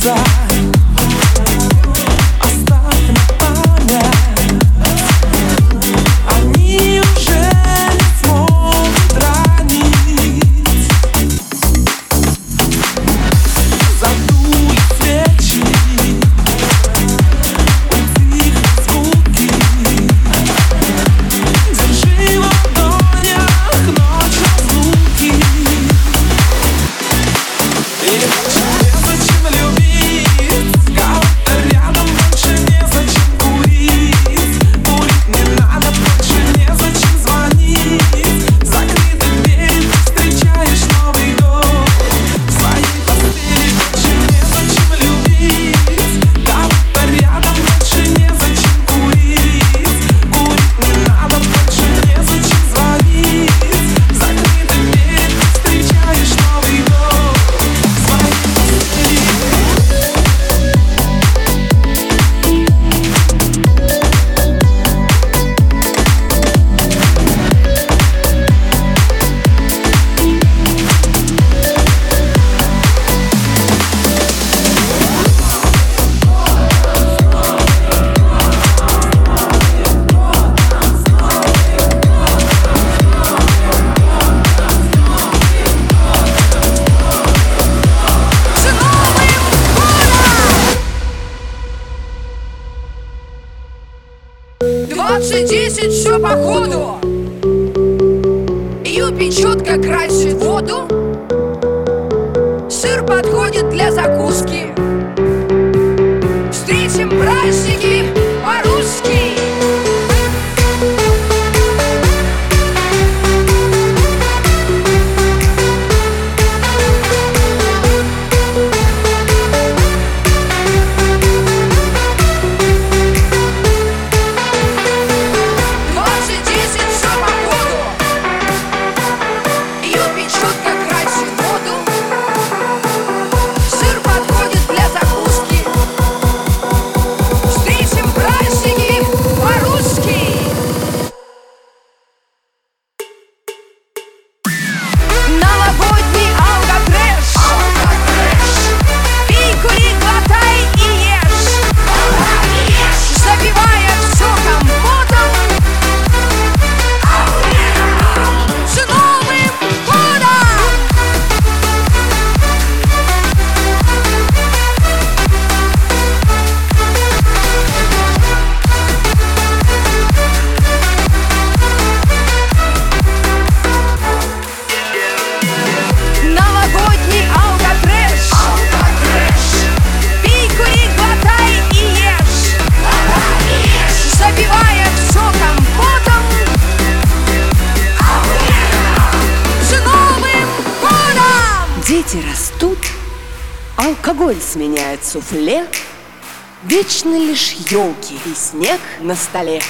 time суфле Вечно лишь елки и снег на столе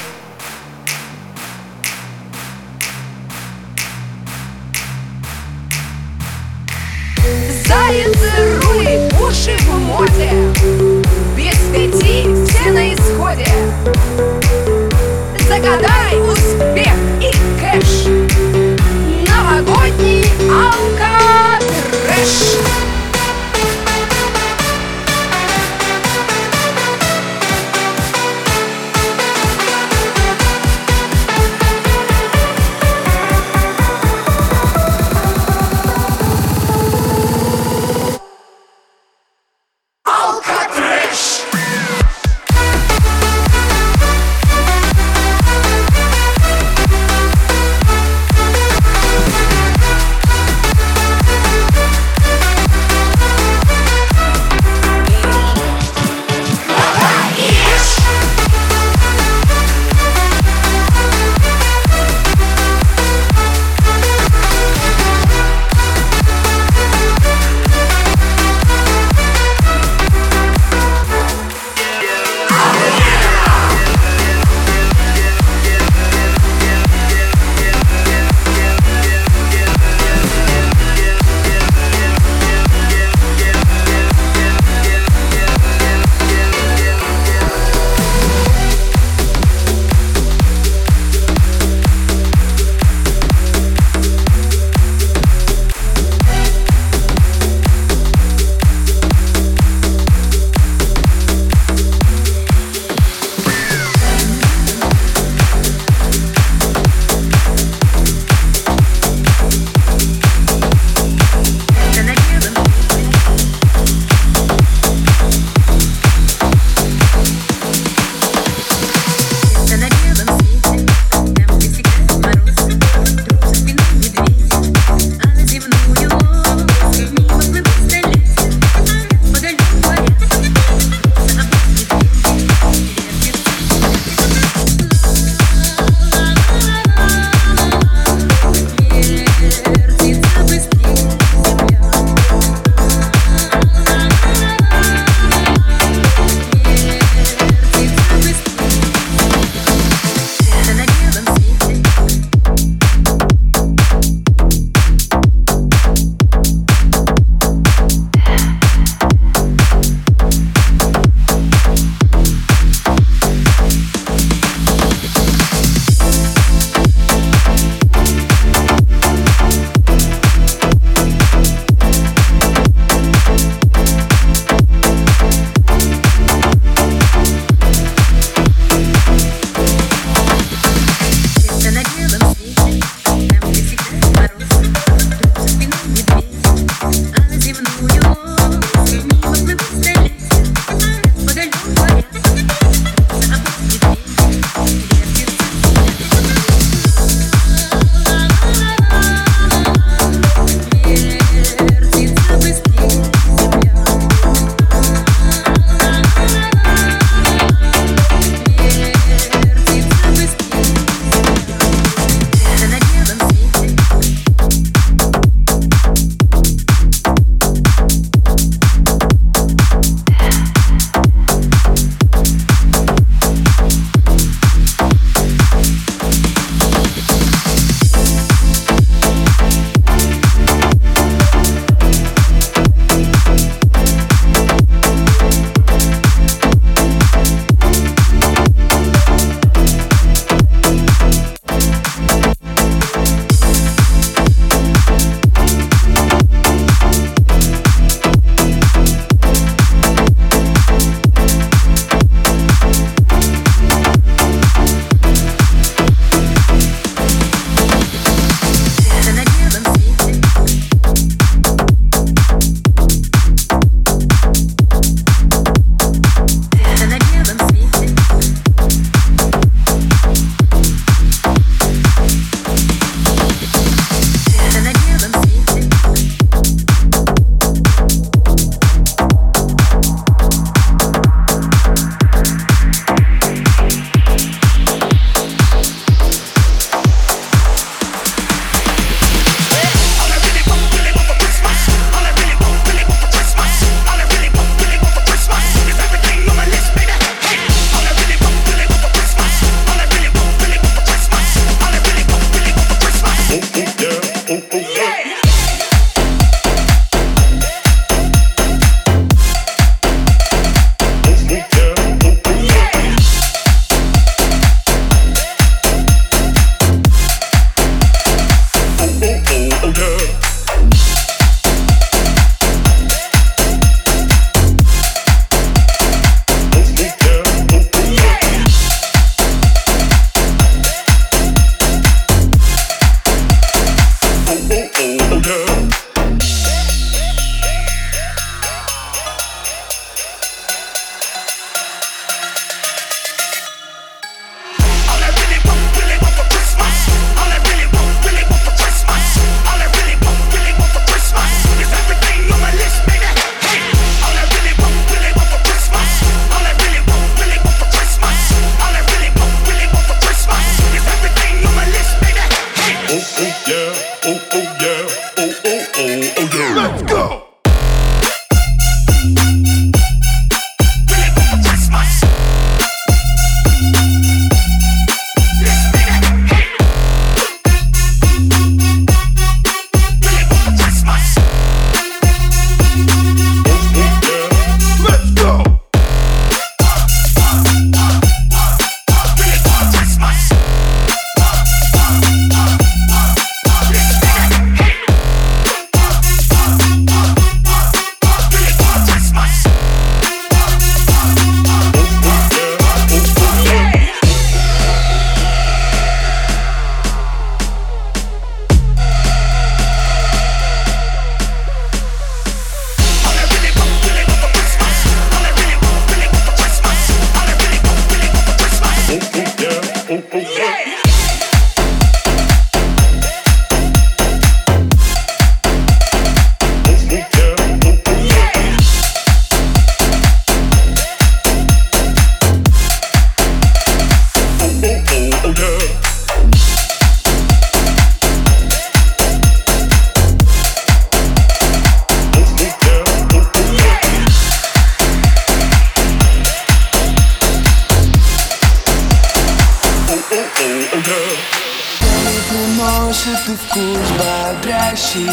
приносит и вкус бодрящий.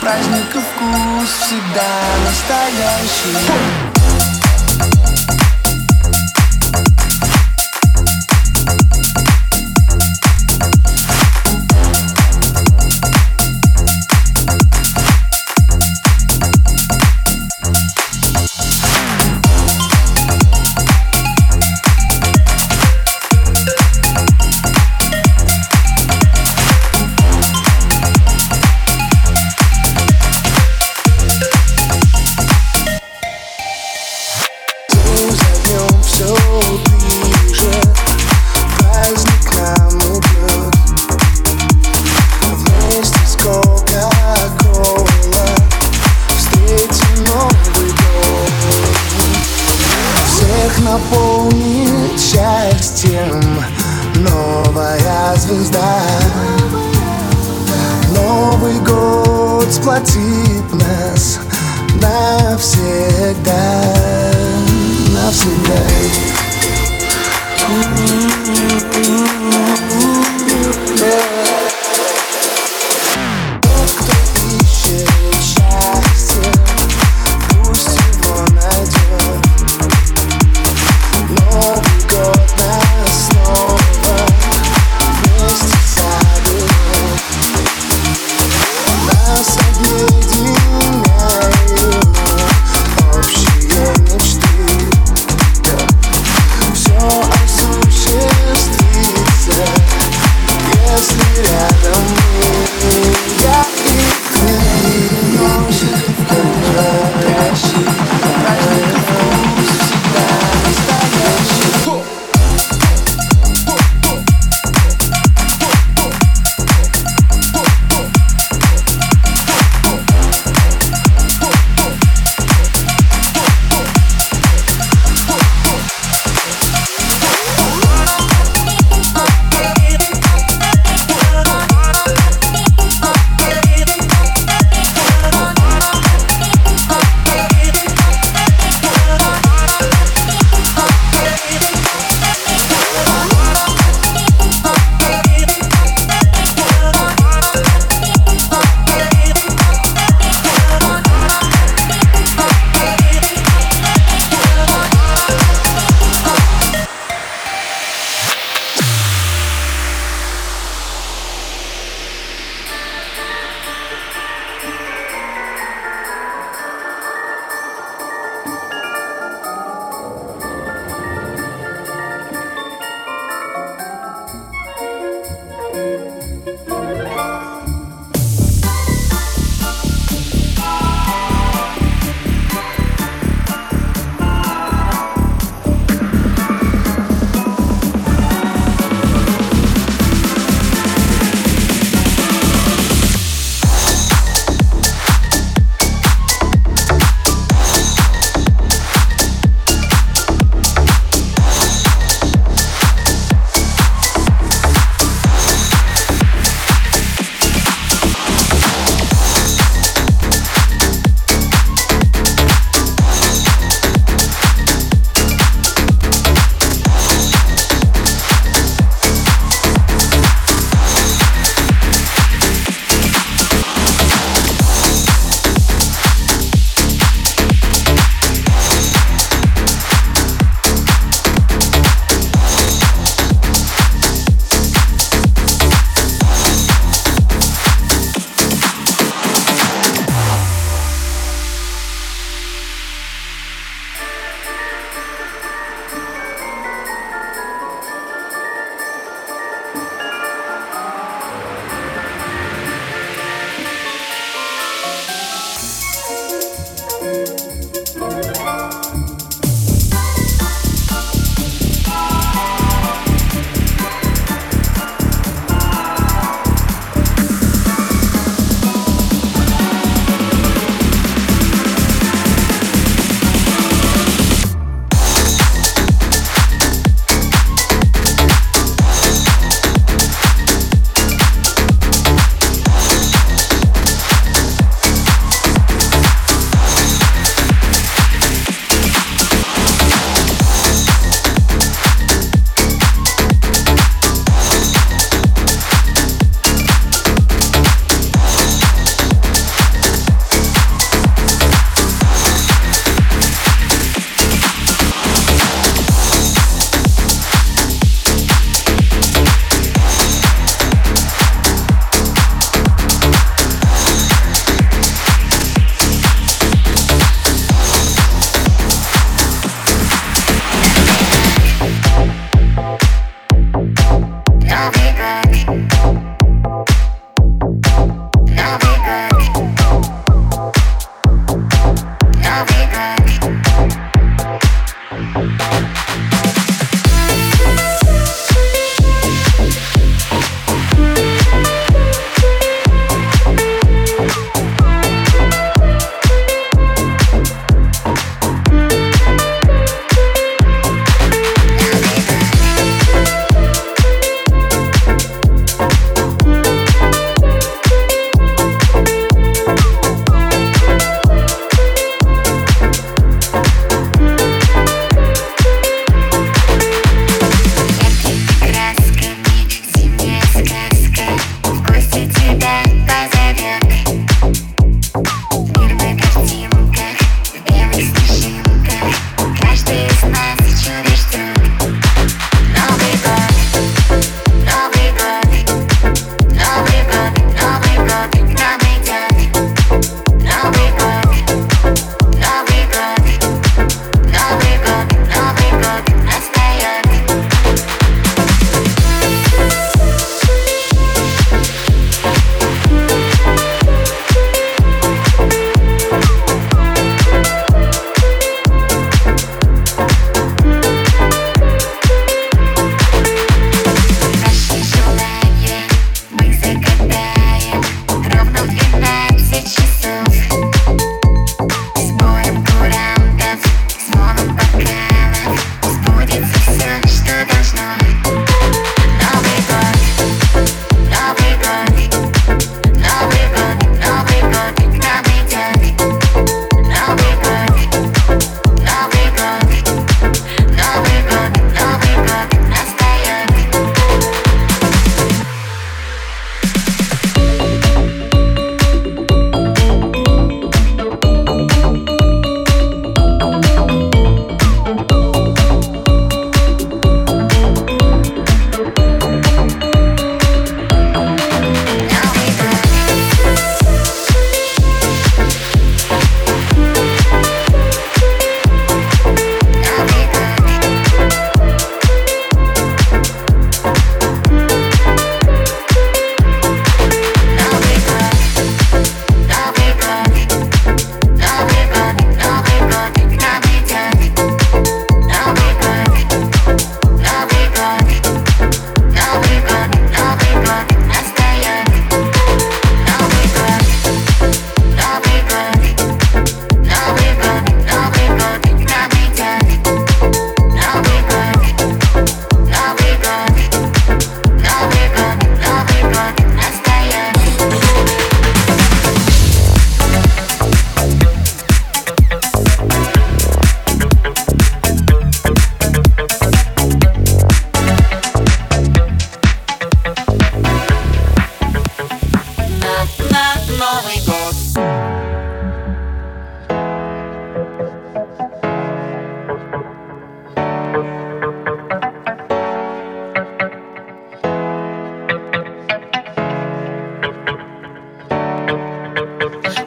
Праздник и вкус всегда настоящий.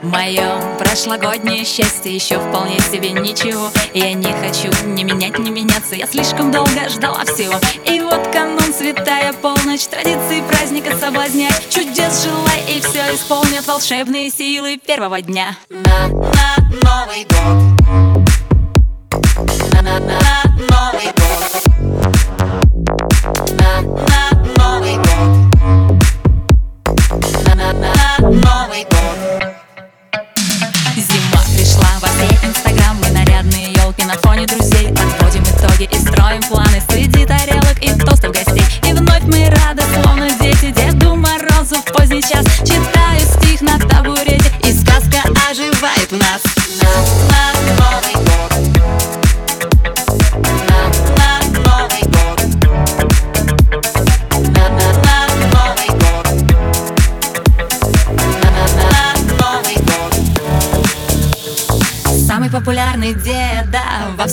Мое прошлогоднее счастье еще вполне себе ничего. Я не хочу ни менять, ни меняться. Я слишком долго ждала всего. И вот канун святая полночь Традиции праздника соблазнять. Чудес желай и все исполнят Волшебные силы первого дня. На, на Новый год. На, на, на Новый год. Andrews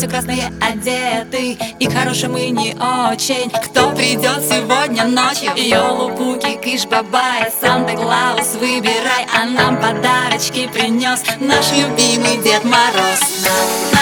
все красные одеты И хорошие мы не очень Кто придет сегодня ночью? Йолу, Пуки, Кыш, Бабая, Санта-Клаус Выбирай, а нам подарочки принес Наш любимый Дед Мороз на, на.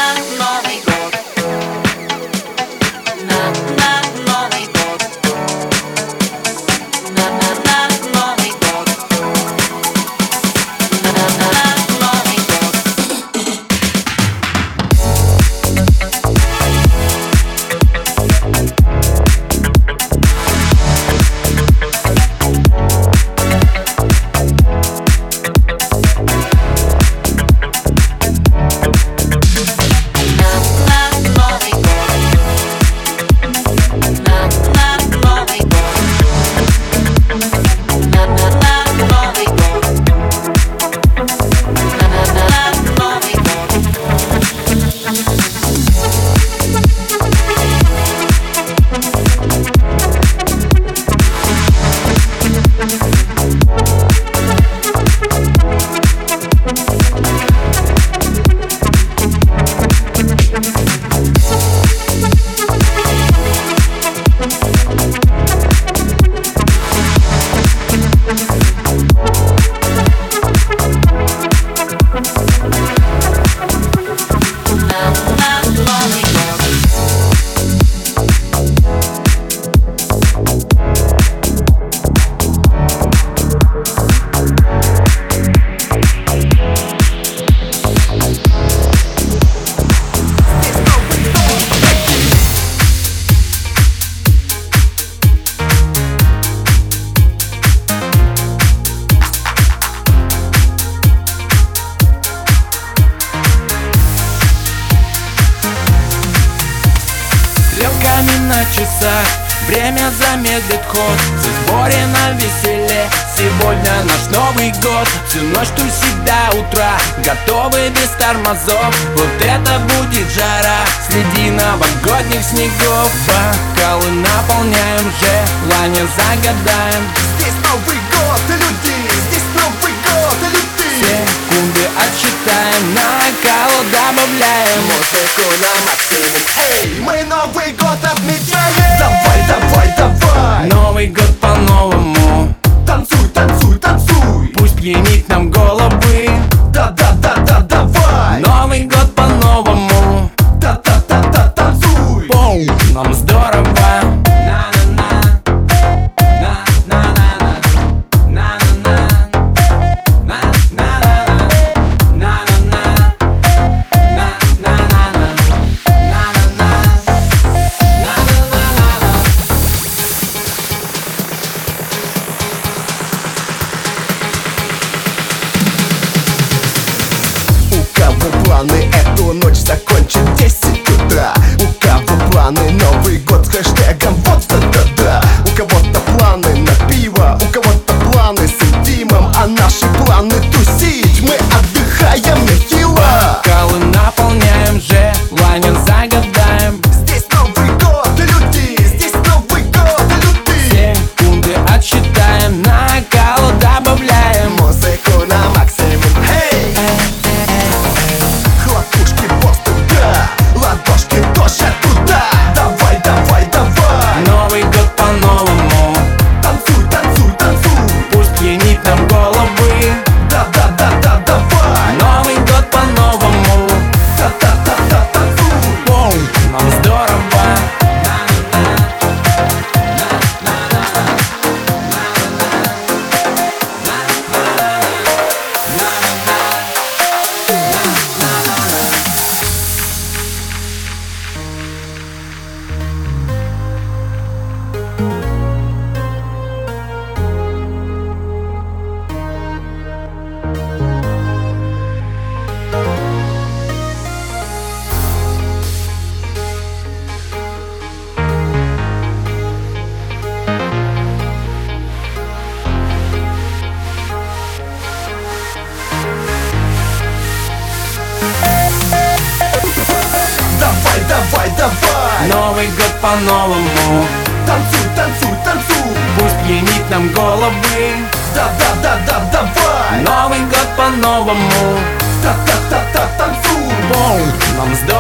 По-новому. Танцуй, танцуй, танцуй. Пусть пьянит нам головы. Да, да, да, да, давай. Новый год по-новому. Та-та-та-та, танцуй. Боу, нам здорово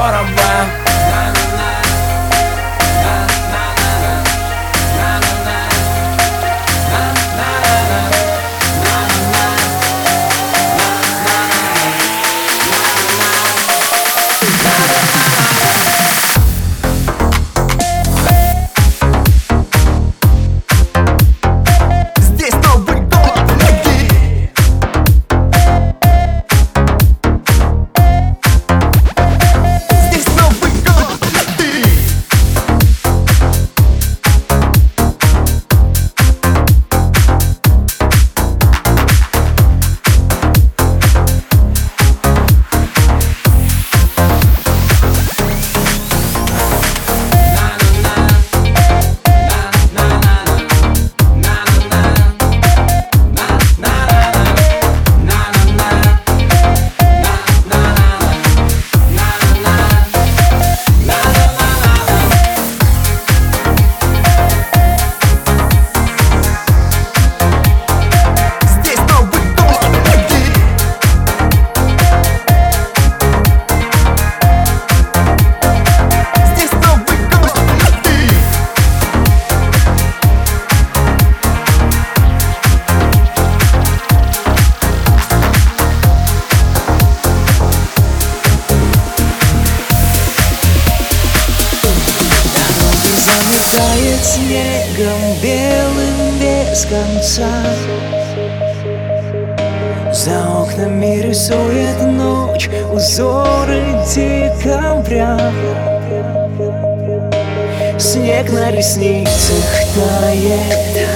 Снег на ресницах тает.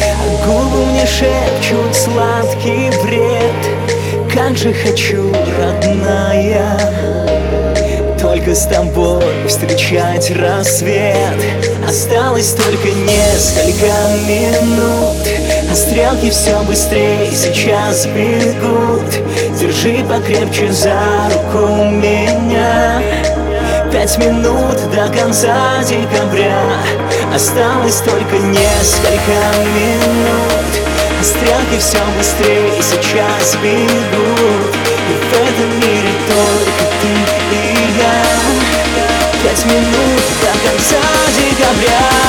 А Губы мне шепчут сладкий бред. Как же хочу, родная только с тобой встречать рассвет. Осталось только несколько минут. А стрелки все быстрее сейчас бегут. Держи покрепче за руку меня Пять минут до конца декабря. Осталось только несколько минут. А стрелки все быстрее сейчас бегут. И в этом мире только ты и я. Пять минут до конца декабря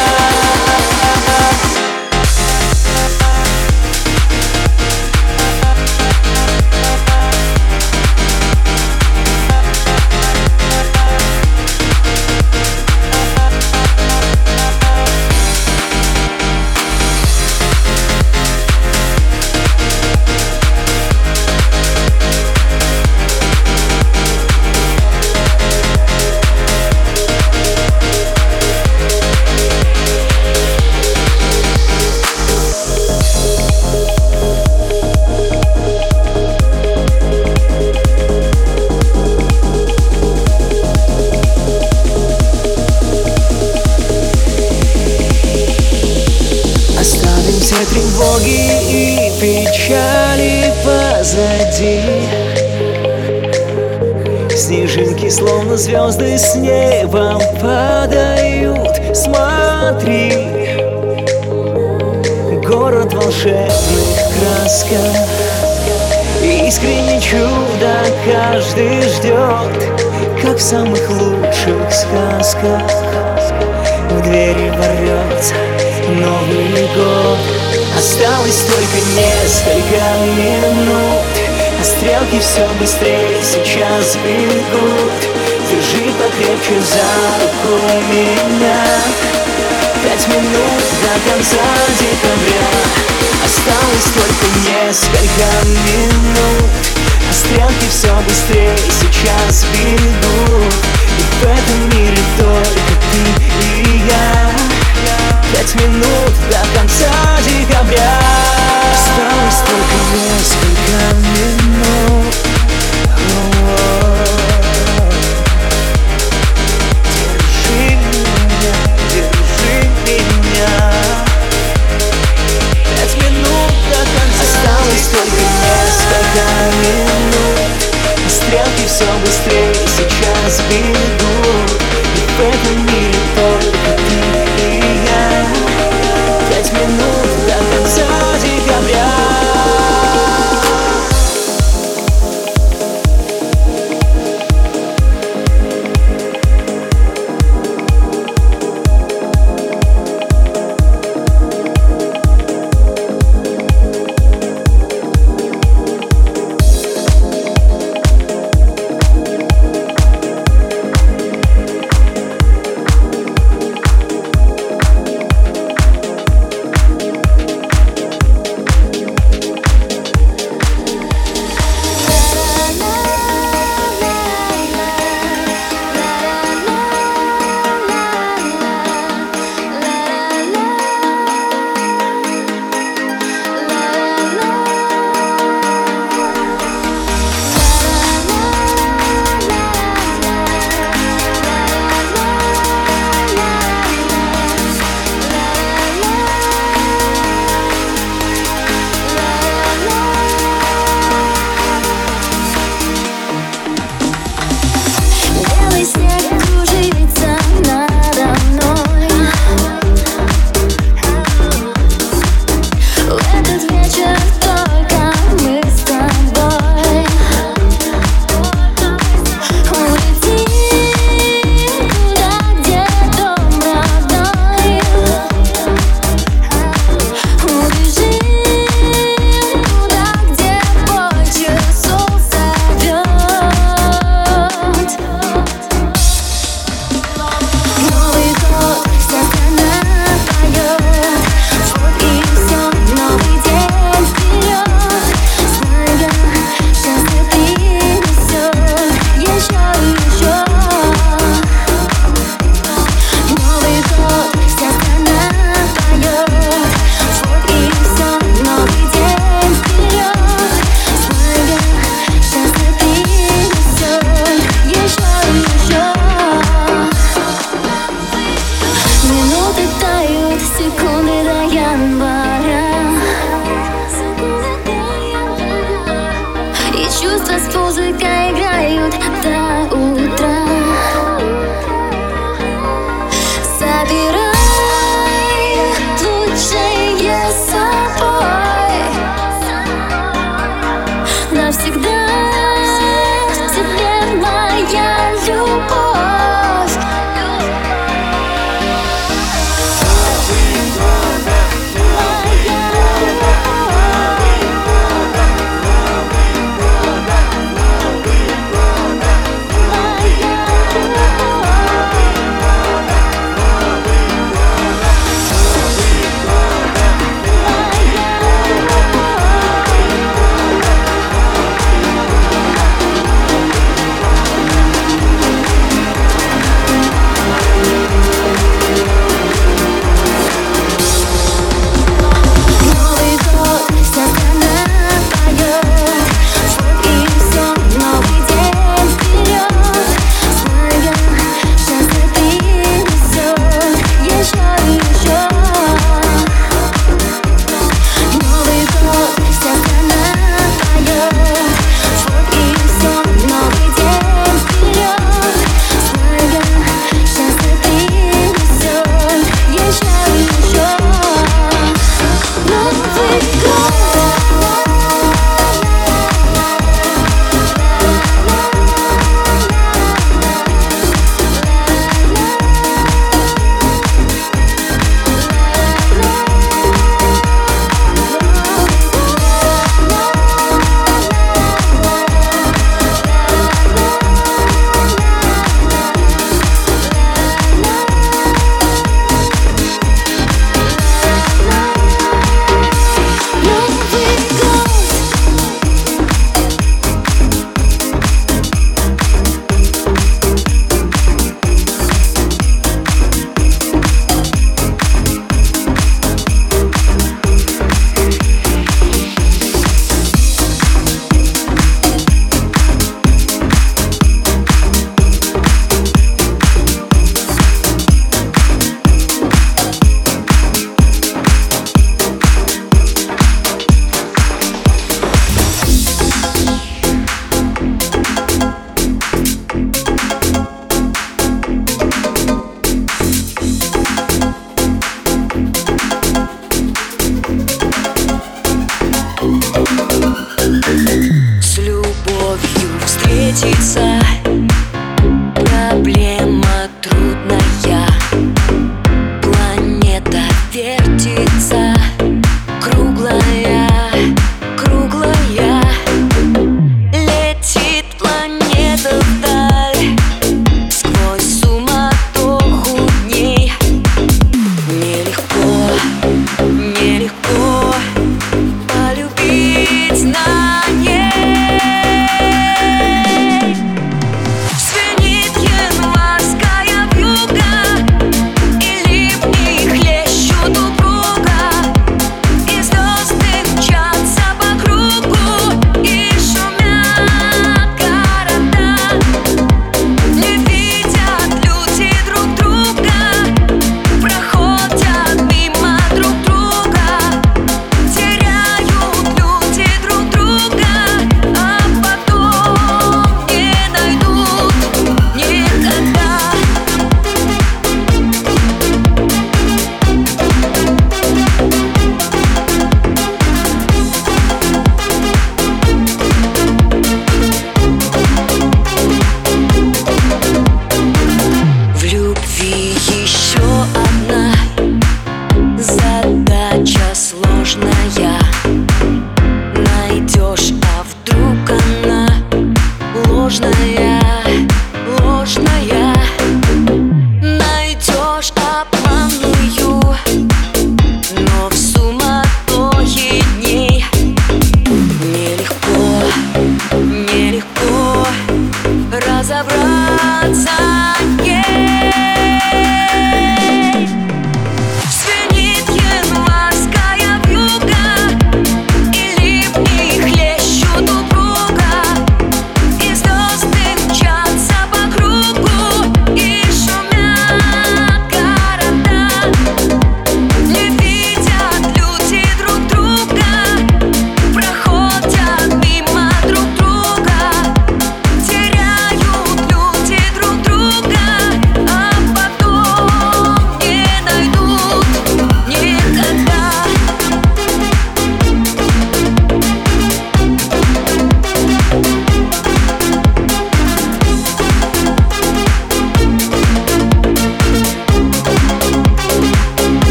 каждый ждет Как в самых лучших сказках. В двери ворвется Новый год. Осталось только несколько минут. А стрелки все быстрее сейчас бегут. Держи покрепче за руку меня. Пять минут до конца декабря. Осталось только несколько минут стрелки все быстрее сейчас бегут И в этом мире только ты и я. Пять минут до конца декабря. Осталось только несколько минут. Держи меня, держи меня. Пять минут до конца Осталось только несколько минут. А стрелки все быстрее сейчас бегут. И в этом мире только ты.